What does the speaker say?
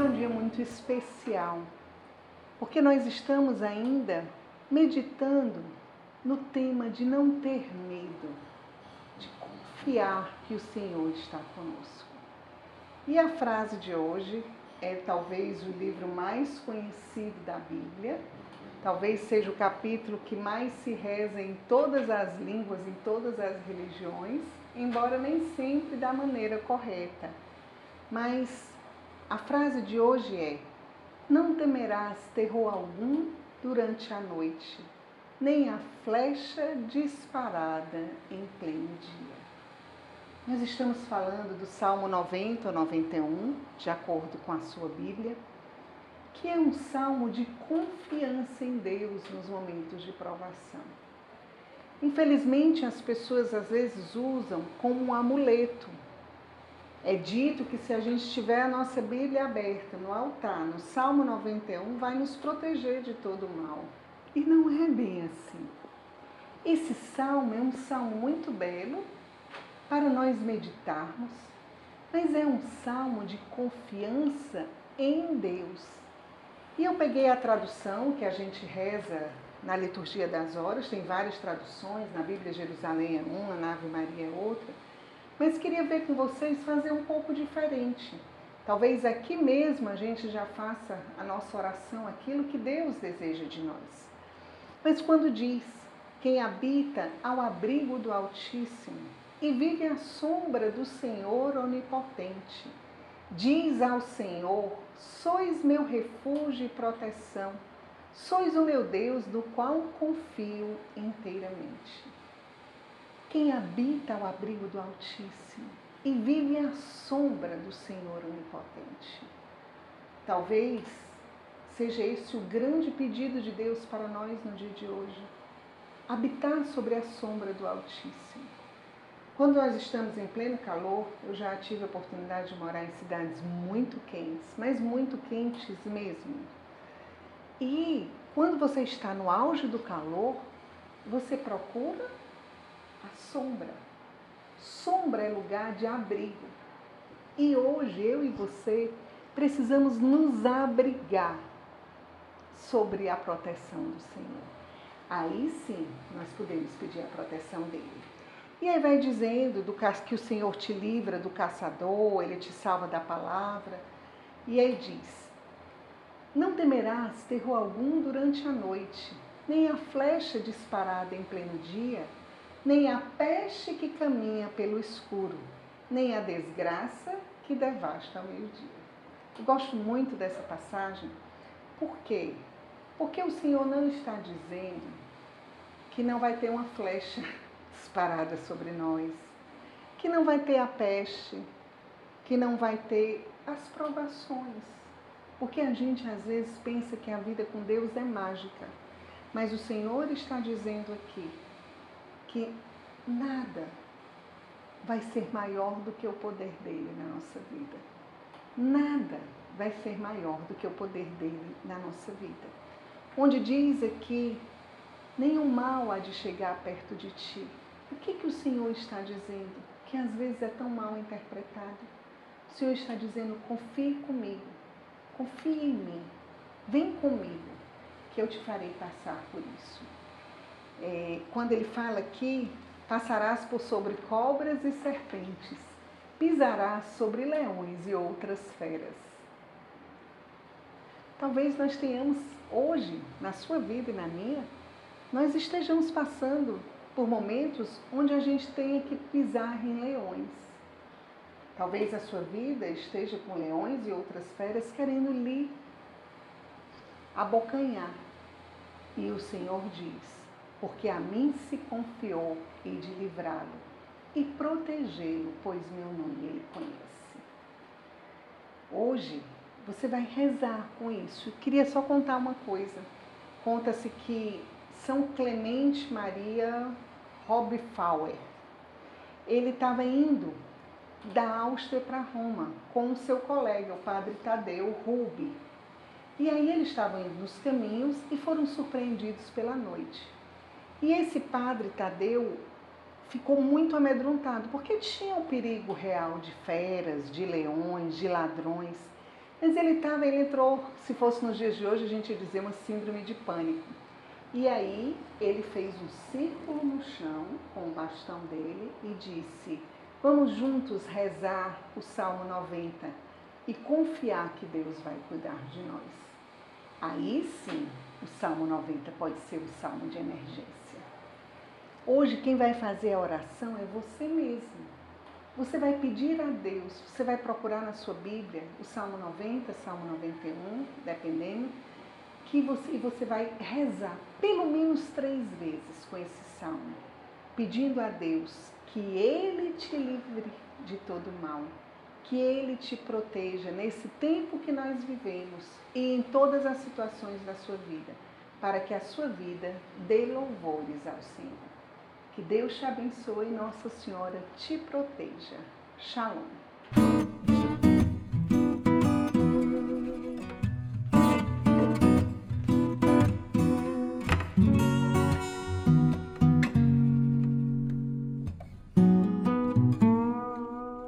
muito especial, porque nós estamos ainda meditando no tema de não ter medo, de confiar que o Senhor está conosco. E a frase de hoje é talvez o livro mais conhecido da Bíblia, talvez seja o capítulo que mais se reza em todas as línguas, em todas as religiões, embora nem sempre da maneira correta. Mas a frase de hoje é: Não temerás terror algum durante a noite, nem a flecha disparada em pleno dia. Nós estamos falando do Salmo 90 ou 91, de acordo com a sua Bíblia, que é um salmo de confiança em Deus nos momentos de provação. Infelizmente, as pessoas às vezes usam como um amuleto. É dito que se a gente tiver a nossa Bíblia aberta no altar, no Salmo 91, vai nos proteger de todo o mal. E não é bem assim. Esse salmo é um salmo muito belo, para nós meditarmos, mas é um salmo de confiança em Deus. E eu peguei a tradução que a gente reza na liturgia das horas, tem várias traduções, na Bíblia Jerusalém é uma, na Ave Maria é outra, mas queria ver com vocês fazer um pouco diferente. Talvez aqui mesmo a gente já faça a nossa oração, aquilo que Deus deseja de nós. Mas quando diz, quem habita ao abrigo do Altíssimo, e vive à sombra do Senhor onipotente. Diz ao Senhor: Sois meu refúgio e proteção, sois o meu Deus, do qual confio inteiramente. Quem habita ao abrigo do Altíssimo e vive à sombra do Senhor onipotente. Talvez seja esse o grande pedido de Deus para nós no dia de hoje: habitar sobre a sombra do Altíssimo quando nós estamos em pleno calor, eu já tive a oportunidade de morar em cidades muito quentes, mas muito quentes mesmo. E quando você está no auge do calor, você procura a sombra. Sombra é lugar de abrigo. E hoje eu e você precisamos nos abrigar sobre a proteção do Senhor. Aí sim nós podemos pedir a proteção dele. E aí vai dizendo do que o Senhor te livra do caçador, ele te salva da palavra. E aí diz: Não temerás terror algum durante a noite, nem a flecha disparada em pleno dia, nem a peste que caminha pelo escuro, nem a desgraça que devasta ao meio-dia. Eu gosto muito dessa passagem. Por quê? Porque o Senhor não está dizendo que não vai ter uma flecha disparada sobre nós, que não vai ter a peste, que não vai ter as provações. Porque a gente às vezes pensa que a vida com Deus é mágica, mas o Senhor está dizendo aqui que nada vai ser maior do que o poder dele na nossa vida. Nada vai ser maior do que o poder dele na nossa vida. Onde diz aqui: nenhum mal há de chegar perto de ti, o que, que o Senhor está dizendo? Que às vezes é tão mal interpretado. O Senhor está dizendo: confie comigo, confie em mim, vem comigo, que eu te farei passar por isso. É, quando ele fala aqui, passarás por sobre cobras e serpentes, pisarás sobre leões e outras feras. Talvez nós tenhamos hoje, na sua vida e na minha, nós estejamos passando por momentos onde a gente tenha que pisar em leões. Talvez a sua vida esteja com leões e outras feras querendo lhe abocanhar. E o Senhor diz: Porque a mim se confiou e de livrá-lo e protegê-lo, pois meu nome ele conhece. Hoje você vai rezar com isso. Eu queria só contar uma coisa. Conta-se que são Clemente Maria Hobfauer. Ele estava indo da Áustria para Roma com o seu colega, o padre Tadeu Rubi. E aí eles estavam indo nos caminhos e foram surpreendidos pela noite. E esse padre Tadeu ficou muito amedrontado, porque tinha o perigo real de feras, de leões, de ladrões. Mas ele estava, ele entrou, se fosse nos dias de hoje, a gente ia dizer uma síndrome de pânico. E aí ele fez um círculo no chão com o bastão dele e disse: Vamos juntos rezar o Salmo 90 e confiar que Deus vai cuidar de nós. Aí sim, o Salmo 90 pode ser o salmo de emergência. Hoje, quem vai fazer a oração é você mesmo. Você vai pedir a Deus, você vai procurar na sua Bíblia o Salmo 90, Salmo 91, dependendo, que você, e você vai rezar pelo menos três vezes com esse salmo, pedindo a Deus que Ele te livre de todo mal, que Ele te proteja nesse tempo que nós vivemos e em todas as situações da sua vida, para que a sua vida dê louvores ao Senhor. Que Deus te abençoe e Nossa Senhora te proteja. Shalom.